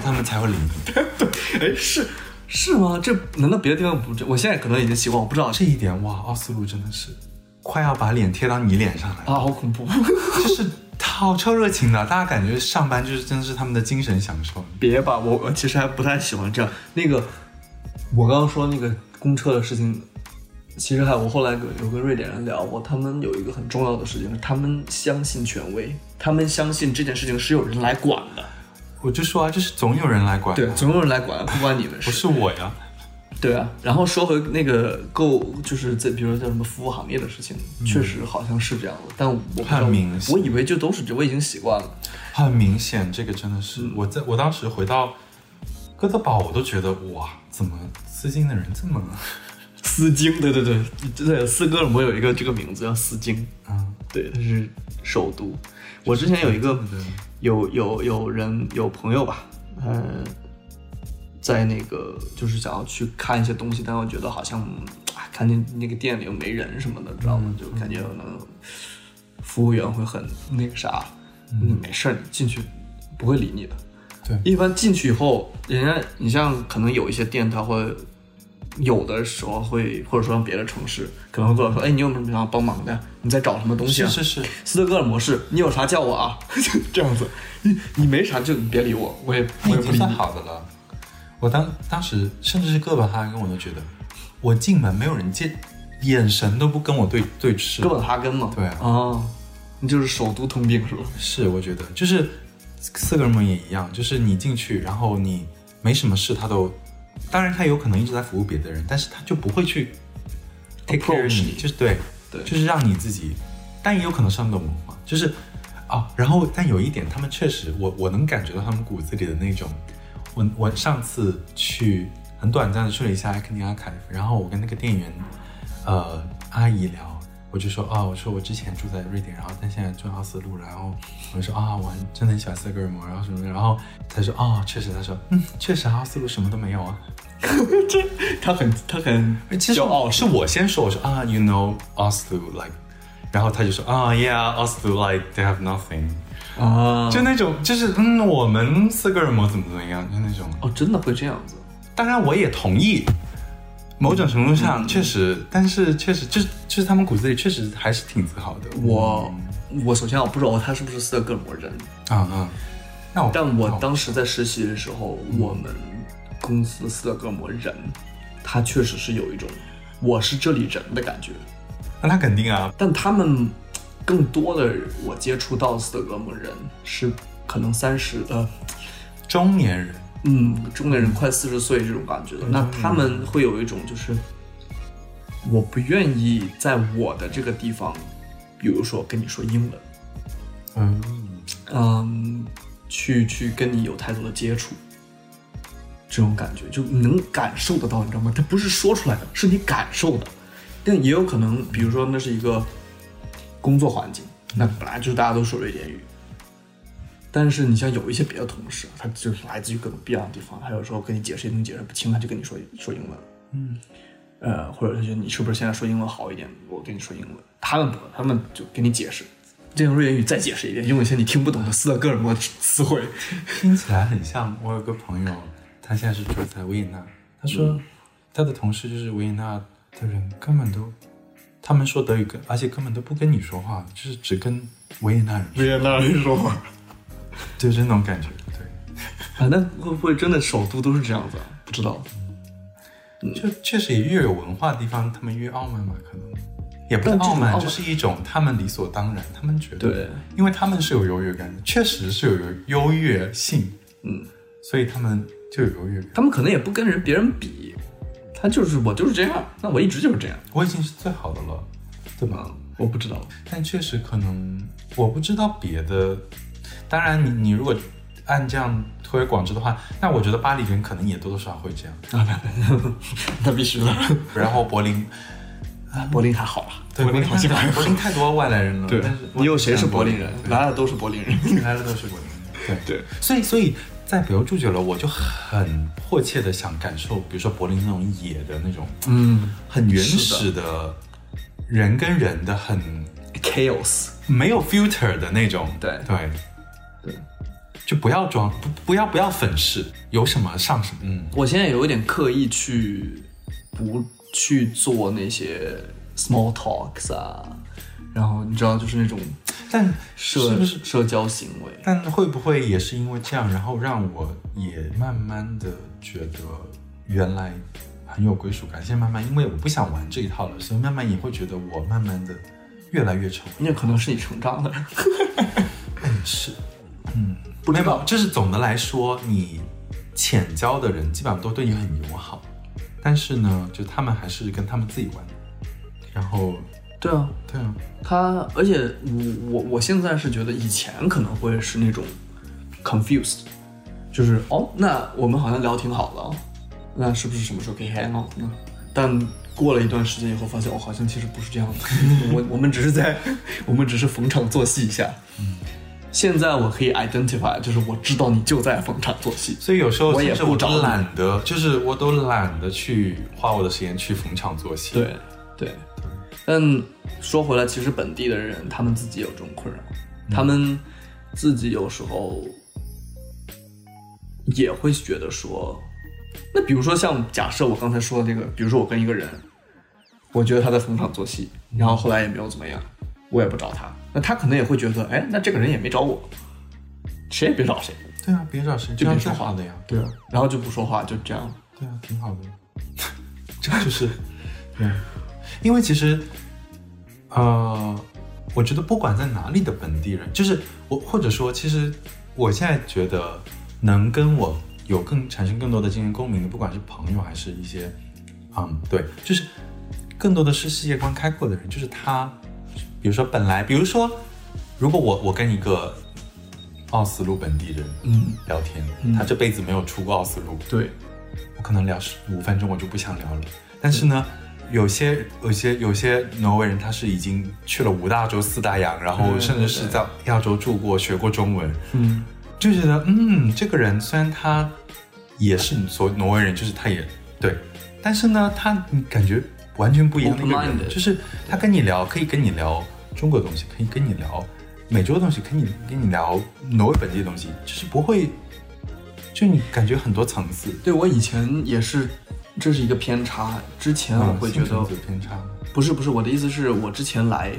他们才会理你。哎是是吗？这难道别的地方不这？我现在可能已经习惯，我不知道这一点哇，奥斯陆真的是快要把脸贴到你脸上来，啊，好恐怖！就是好超热情的，大家感觉上班就是真的是他们的精神享受。别吧，我我其实还不太喜欢这样。那个，我刚刚说那个公车的事情，其实还我后来有跟瑞典人聊过，他们有一个很重要的事情是，他们相信权威，他们相信这件事情是有人来管的。我就说啊，就是总有人来管，对，总有人来管，不关你们不。是我呀。对啊，然后说回那个购，就是在比如说叫什么服务行业的事情，确实好像是这样的，但我不知道很明显我以为就都是这，我已经习惯了。很明显，这个真的是、我在我当时回到哥德堡，我都觉得哇，怎么丝巾的人这么 丝巾，对对对，对，斯哥尔摩有一个这个名字叫丝巾，嗯？对，它是首都。我之前有一个有有有人有朋友吧，嗯，在那个就是想要去看一些东西，但我觉得好像啊，看见那个店里又没人什么的，知道吗？就感觉可能服务员会很那个啥，你，没事儿，你进去不会理你的。对一般进去以后，人家你像可能有一些店，他会有的时候会，或者说让别的城市可能会过来说，哎，你有没有想要帮忙的？你在找什么东西啊？是是是，斯德哥尔摩市，你有啥叫我啊？就 这样子，你你没啥就别理我，我也我也不理你。好的了。我当当时甚至是哥本哈根，我都觉得我进门没有人见，眼神都不跟我对对视。哥本哈根嘛，对啊啊，你就是首都通病是吧？是，我觉得就是斯德哥尔摩也一样，就是你进去，然后你没什么事，他都，当然他有可能一直在服务别的人，但是他就不会去 take care 你，就是对对就是让你自己，但也有可能是他们的文化，就是哦，然后但有一点，他们确实，我我能感觉到他们骨子里的那种，我我上次去很短暂的去了一下埃克尼亚凯夫，然后我跟那个店员，呃，阿姨聊。我就说啊、我说我之前住在瑞典，然后但现在住奥斯陆，然后我就说啊，我真的很喜欢斯德哥尔摩，然后什么的，然后他说啊，确实，他说嗯，确实奥斯陆什么都没有啊。这他很他很其实骄傲是我先说，我说啊，you know Oslo like，然后他就说啊，yeah，Oslo like they have nothing，啊，就那种就是嗯，我们斯德哥尔摩怎么怎么样，就那种。哦，真的会这样子。当然我也同意，某种程度上确实，但是确实就是就是他们骨子里确实还是挺自豪的。我我首先我不知道他是不是斯德哥尔摩人，啊啊，那我但我当时在实习的时候，我们公司斯德哥尔摩人，他确实是有一种我是这里人的感觉。那他肯定啊，但他们更多的我接触到斯德哥尔摩人是可能三十呃中年人嗯中年人快四十岁这种感觉的，那他们会有一种就是我不愿意在我的这个地方，比如说跟你说英文，嗯嗯，去去跟你有太多的接触，这种感觉就你能感受得到，你知道吗？他不是说出来的，是你感受的。但也有可能，比如说那是一个工作环境，那本来就是大家都说瑞典语，但是你像有一些别的同事，他就是来自于各种不一样的地方，他有时候跟你解释也能解释不清，他就跟你说说英文，嗯，呃，或者他觉得你是不是现在说英文好一点，我跟你说英文，他们不，他们就给你解释，这种瑞典语再解释一遍，用一些你听不懂的斯德哥尔摩词汇，听起来很像。我有个朋友，他现在是住在维也纳，他说他的同事就是维也纳的人，根本都他们说德语跟，而且根本都不跟你说话，就是只跟维也纳人，维也纳人说话。就是那种感觉。对，啊，那会不会真的首都都是这样子啊？不知道。就确实也越有文化的地方，他们越傲慢嘛，可能也不是傲慢就是一种他们理所当然，他们觉得对，因为他们是有优越感的，确实是有优越性，嗯，所以他们就有优越感。他们可能也不跟人别人比，他就是我就是这样，那我一直就是这样，我已经是最好的了，对吧？我不知道。但确实可能我不知道别的，当然你你如果按这样推而广之的话，那我觉得巴黎人可能也多多少少会这样，那必须的。然后柏林。柏林还好吧？对，柏林好像还好柏林太多外来人了。对但是，你有谁是柏林人？对来的都是柏林人。来的都是柏林人。对对，所以所以在北欧住久了，我就很迫切的想感受，比如说柏林那种野的那种，嗯很原始的人跟人的很，chaos。没有 filter 的那种。对对对，就不要装，不不要不要粉饰，有什么上什么。嗯，我现在有一点刻意去不去做那些 small talks 啊，然后你知道，就是那种但社？社交行为。但会不会也是因为这样，然后让我也慢慢的觉得原来很有归属感？现在慢慢，因为我不想玩这一套了，所以慢慢也会觉得我慢慢的越来越成为那可能是你成长的，是，嗯，不知道。没有，就是总的来说，你浅交的人基本上都对你很友好，但是呢，就他们还是跟他们自己玩，然后对啊，对啊，他，而且我我我现在是觉得以前可能会是那种 confused，就是哦，那我们好像聊挺好的哦，那是不是什么时候可以 hang out 呢？但过了一段时间以后，发现哦，好像其实不是这样的，我我们只是在，我们只是逢场作戏一下。现在我可以 identify，就是我知道你就在逢场作戏，所以有时候我也甚至我都不找懒得，就是我都懒得去花我的时间去逢场作戏。对对，但说回来，其实本地的人他们自己有这种困扰，他们自己有时候也会觉得说，那比如说像假设我刚才说的那个，比如说我跟一个人，我觉得他在逢场作戏，然后后来也没有怎么样，我也不找他，那他可能也会觉得，哎，那这个人也没找我，谁也别找谁，对啊，别找谁，就别说话的呀。对啊，然后就不说话，就这样，对啊，挺好的。这个就是，对，因为其实，呃，我觉得不管在哪里的本地人，就是我，或者说，其实我现在觉得能跟我有更产生更多的精神共鸣的，不管是朋友还是一些，嗯，对，就是更多的是世界观开阔的人，就是他，比如说本来，比如说，如果我我跟一个奥斯陆本地人嗯，聊天，嗯他这辈子没有出过奥斯陆，对，我可能聊十五分钟我就不想聊了。但是呢，有些有些有些挪威人他是已经去了五大洲四大洋，然后甚至是在亚洲住过、学过中文，嗯，就觉得嗯，这个人虽然他也是所挪威人，就是他也对，但是呢，他你感觉完全不一样的一个人就是他跟你聊，可以跟你聊中国的东西，可以跟你聊美洲的东西，可以跟你聊挪威本地的东西，就是不会，就你感觉很多层次。对我以前也是，这是一个偏差。之前我会觉得偏差。不是不是，我的意思是我之前来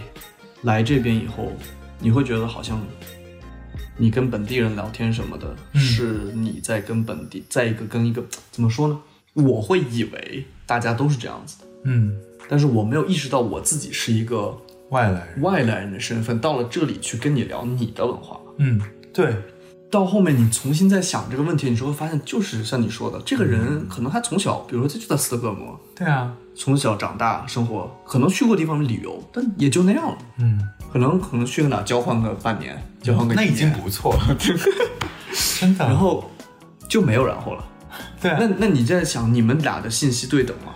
来这边以后，你会觉得好像你跟本地人聊天什么的，嗯是你在跟本地在一个跟一个怎么说呢？我会以为大家都是这样子的，嗯，但是我没有意识到我自己是一个外来人。外来人的身份，到了这里去跟你聊你的文化。嗯，对，到后面你重新再想这个问题，你就会发现，就是像你说的，这个人可能他从小，比如说他就在斯德哥尔摩，对啊，从小长大生活，可能去过地方旅游，但也就那样了。嗯，可能可能去个哪交换个半年，交换个那已经不错了，真的。然后就没有然后了。对啊那那你在想，你们俩的信息对等吗？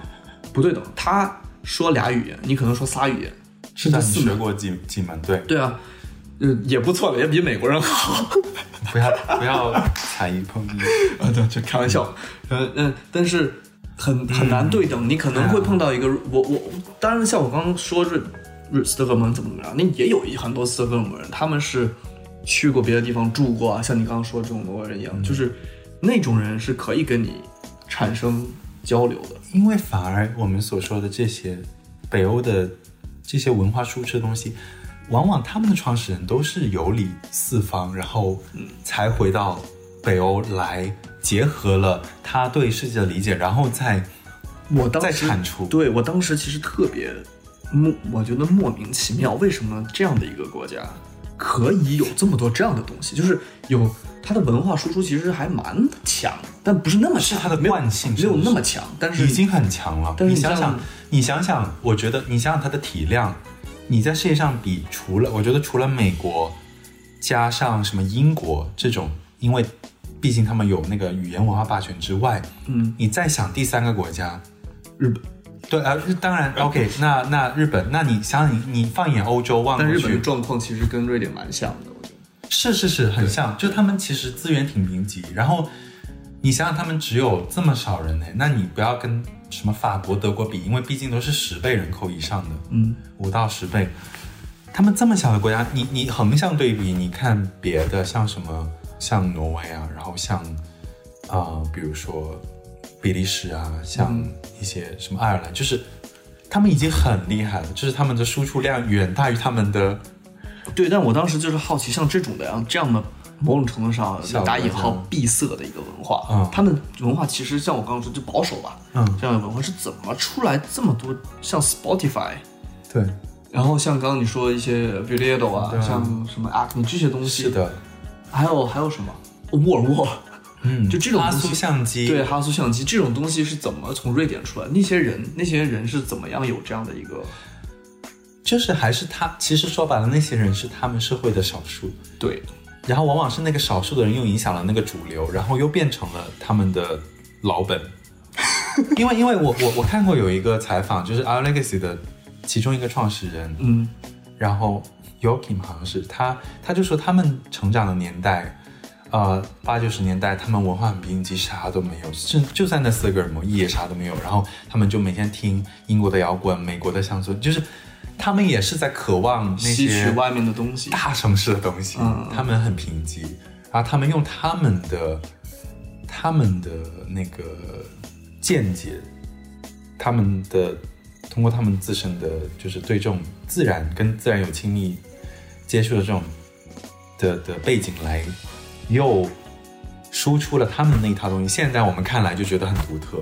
不对等。他说俩语言，你可能说仨语言，甚至四。学过几几门？对，对啊，呃，也不错了，也比美国人好。不要不要踩一碰一。啊，对，就开玩笑。嗯嗯，但是很很难对等，你可能会碰到一个我我，当然像我刚刚说瑞瑞斯德哥尔摩怎么怎么样，那也有一很多斯德哥尔摩人，他们是去过别的地方住过啊，像你刚刚说这种挪威人一样，就是那种人是可以跟你产生交流的。因为反而我们所说的这些北欧的这些文化输出的东西，往往他们的创始人都是游历四方，然后才回到北欧来，结合了他对世界的理解，然后再再我当时产出。对我当时其实特别莫，我觉得莫名其妙，为什么这样的一个国家可以有这么多这样的东西？就是有它的文化输出其实还蛮强，但不是那么强，是它的惯性没有那么强，但是已经很强了。但是你想想，你想想，我觉得你想想它的体量，你在世界上比除了我觉得除了美国，加上什么英国这种，因为毕竟他们有那个语言文化霸权之外，嗯，你再想第三个国家，日本，对啊，当然 OK，那那日本，那你想想你你放眼欧洲望过去但日本的，状况其实跟瑞典蛮像的。是是是，很像，就他们其实资源挺贫瘠，然后你想想他们只有这么少人呢，那你不要跟什么法国、德国比，因为毕竟都是十倍人口以上的，嗯，五到十倍。他们这么小的国家，你你横向对比，你看别的像什么像挪威啊，然后像呃，比如说比利时啊，像一些什么爱尔兰，就是他们已经很厉害了，就是他们的输出量远大于他们的对，但我当时就是好奇，像这种的样这样的，某种程度上打引号闭塞的一个文化，嗯。他们文化其实像我刚刚说就保守吧，嗯。这样的文化是怎么出来这么多像 Spotify，对，然后像刚刚你说一些 Video 啊，对。啊像什么 Acme 这些东西，是，的，还有还有什么？沃尔沃，嗯，就这种哈苏东西相机，对，哈苏相机这种东西是怎么从瑞典出来？那些人那些人是怎么样有这样的一个就是还是他，其实说白了，那些人是他们社会的少数，对。然后往往是那个少数的人又影响了那个主流，然后又变成了他们的老本。因为因为我我我看过有一个采访，就是 Our Legacy 的其中一个创始人，嗯。然后 Yokim 好像是他，他就说他们成长的年代，呃，八九十年代，他们文化很贫瘠，啥都没有，就就在那斯德哥尔摩也啥都没有，然后他们就每天听英国的摇滚、美国的乡村，就是他们也是在渴望那吸取些外面的东西，大城市的东西，嗯他们很贫瘠，然后他们用他们的他们的那个见解，他们的通过他们自身的就是对这种自然跟自然有亲密接触的这种的的背景来，又输出了他们那一套东西。现在我们看来就觉得很独特，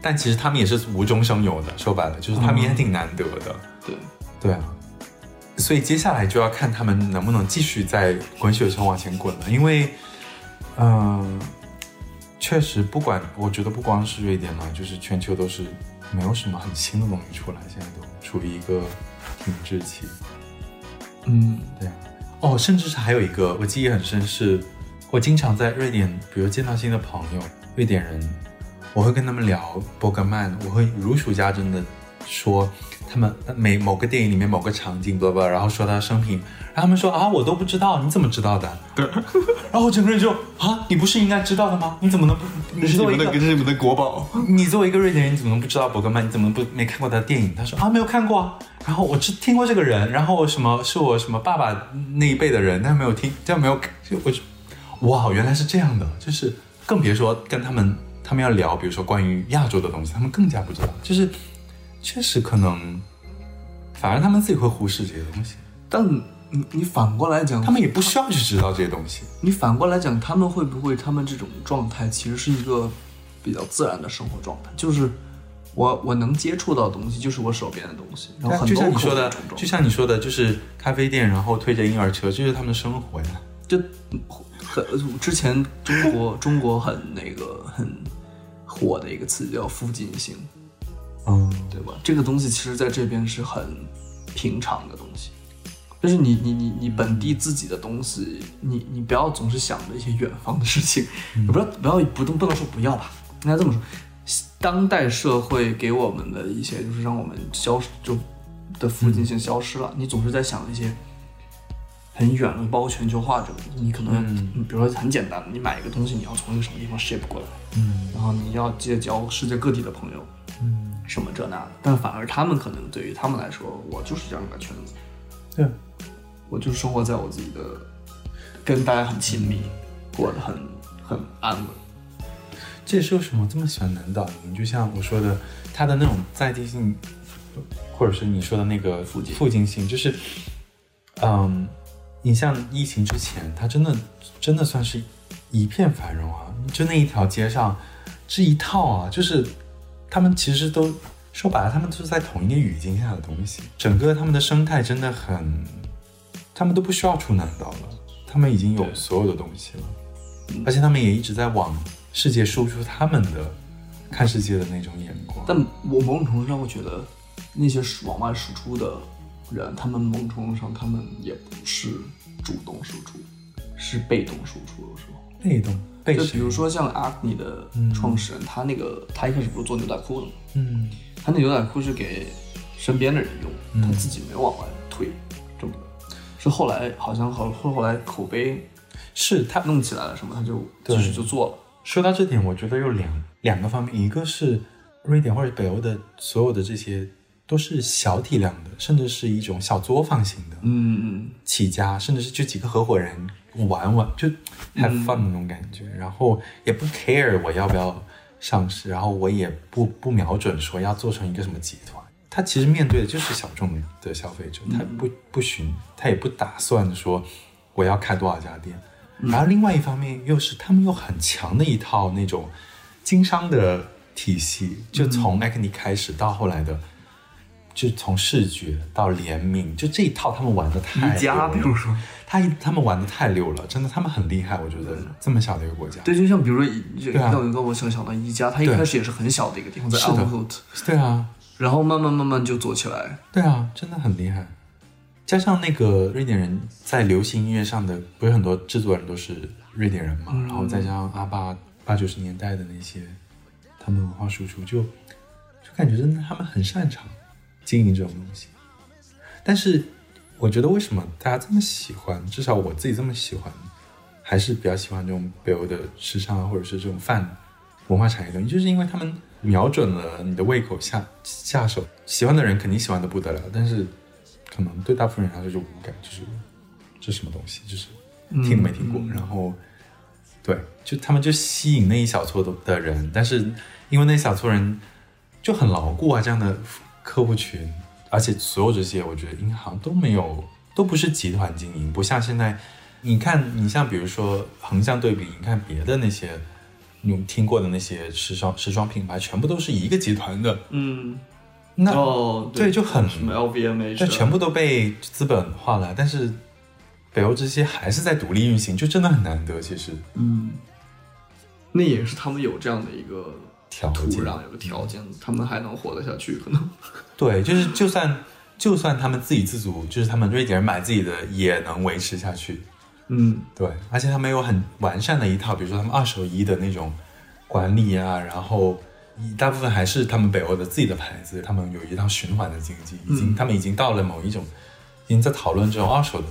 但其实他们也是无中生有的。说白了，就是他们也挺难得的。对。对啊，所以接下来就要看他们能不能继续在滚雪球往前滚了，因为，嗯、确实不管，我觉得不光是瑞典嘛，就是全球都是没有什么很新的东西出来，现在都处于一个停滞期。嗯。对啊，哦，甚至是还有一个我记忆很深是，我经常在瑞典，比如见到新的朋友，瑞典人，我会跟他们聊伯格曼，我会如数家珍的说他们每某个电影里面某个场景，blah blah，然后说他的生平，然后他们说啊，我都不知道，你怎么知道的？对，然后我整个人就啊，你不是应该知道的吗？你怎么能不？你作为一个这是你们的国宝。你作为一个瑞典人，你怎么能不知道伯格曼？你怎么能不没看过他的电影？他说啊，没有看过啊。然后我只听过这个人，然后什么是我什么爸爸那一辈的人，但没有听，但没有，就我就哇，原来是这样的，就是更别说跟他们，他们要聊，比如说关于亚洲的东西，他们更加不知道，就是确实可能，反而他们自己会忽视这些东西，但你你反过来讲，他们也不需要去知道这些东西。你反过来讲，他们会不会他们这种状态其实是一个比较自然的生活状态？就是我我能接触到的东西，就是我手边的东西，然后很就多像你说的，就像你说的，就是咖啡店，然后推着婴儿车，这就是他们的生活呀。就很之前中国中国很那个很火的一个词叫附近性，嗯，对吧？这个东西其实在这边是很平常的东西，就是你你你你本地自己的东西，你你不要总是想着一些远方的事情，也不要不要不能不能说不要吧，应该这么说，当代社会给我们的一些就是让我们消失就的附近性消失了，你总是在想一些很远的，包括全球化这个，你可能，比如说很简单，你买一个东西，你要从一个什么地方 ship 过来，嗯。然后你要结交世界各地的朋友，嗯，什么这那的，但反而他们可能对于他们来说，我就是这样一个圈子，对，我就生活在我自己的，跟大家很亲密，过得很很安稳。这也是为什么我这么喜欢南岛你，就像我说的，他的那种在地性，或者是你说的那个附近附近性，就是，嗯，你像疫情之前，它真的真的算是一片繁荣啊，就那一条街上，这一套啊，就是他们其实都说白了，他们都是在同一个语境下的东西，整个他们的生态真的很，他们都不需要出南岛了，他们已经有所有的东西了。而且他们也一直在往世界输出他们的看世界的那种眼光。但我某种程度上我觉得，那些往外输出的人，他们某种程度上，他们也不是主动输出，是被动输出。有时候，被动被就比如说像 Acne 的创始人，他那个他一开始不是做牛仔裤的吗？嗯他那牛仔裤是给身边的人用，他自己没有往外推，这么的。是后来好像后后后来口碑是他弄起来了什么，他就对继续就做了。说到这点，我觉得有两两个方面，一个是瑞典或者北欧的所有的这些都是小体量的，甚至是一种小作坊型的嗯嗯起家，甚至是就几个合伙人玩玩就 have fun 的那种感觉，然后也不 care 我要不要上市，然后我也不不瞄准说要做成一个什么集团。他其实面对的就是小众的消费者，他不不寻，他也不打算说我要开多少家店。然后另外一方面又是他们有很强的一套那种经商的体系，就从 Acne 开始到后来的，就从视觉到联名，就这一套他们玩的太宜家比如说。他他们玩的太溜了，真的，他们很厉害，我觉得这么小的一个国家，对，就像比如说对啊。让一个我想想到宜家，他一开始也是很小的一个地方，在是的。A l h o t 对啊，然后慢慢慢慢就做起来。对啊，真的很厉害。加上那个瑞典人在流行音乐上的，不是很多制作人都是瑞典人嘛，然后再加上阿爸八九十年代的那些他们文化输出，就就感觉真的他们很擅长经营这种东西。但是我觉得为什么大家这么喜欢，至少我自己这么喜欢，还是比较喜欢这种北欧的时尚啊，或者是这种泛文化产业的东西，就是因为他们瞄准了你的胃口下下手，喜欢的人肯定喜欢的不得了，但是可能对大部分人来说就无感，就是这什么东西，就是听都没听过，然后对，就他们就吸引那一小撮的的人，但是因为那一小撮人就很牢固啊，这样的客户群，而且所有这些，我觉得银行都没有，都不是集团经营，不像现在，你看，你像比如说横向对比，你看别的那些你有听过的那些时尚时装品牌，全部都是一个集团的，嗯，那、哦，对就很什么 LVMH，这全部都被资本化了，但是北欧这些还是在独立运行，就真的很难得。其实嗯，那也是他们有这样的一个条件土壤，有个条件，他们还能活得下去，可能。对，就是就算就算他们自给自足，就是他们瑞典人买自己的也能维持下去。嗯对，而且他们有很完善的一套，比如说他们二手衣的那种管理啊，然后一大部分还是他们北欧的自己的牌子，他们有一套循环的经济，已经、他们已经到了某一种，已经在讨论这种二手的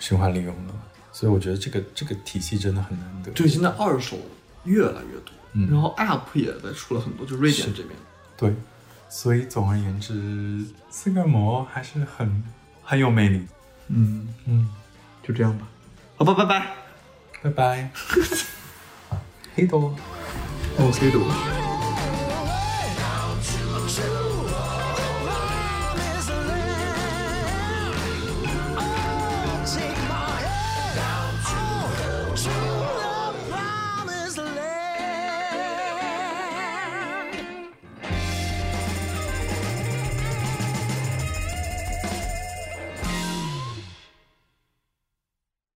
循环利用了。所以我觉得这个这个体系真的很难得。对，现在二手越来越多，然后 App 也在出了很多，就瑞典这边。对，所以总而言之，斯格尔摩还是很很有魅力。嗯，嗯，就这样吧。好吧，拜拜。拜拜。黑豆。哦，黑豆。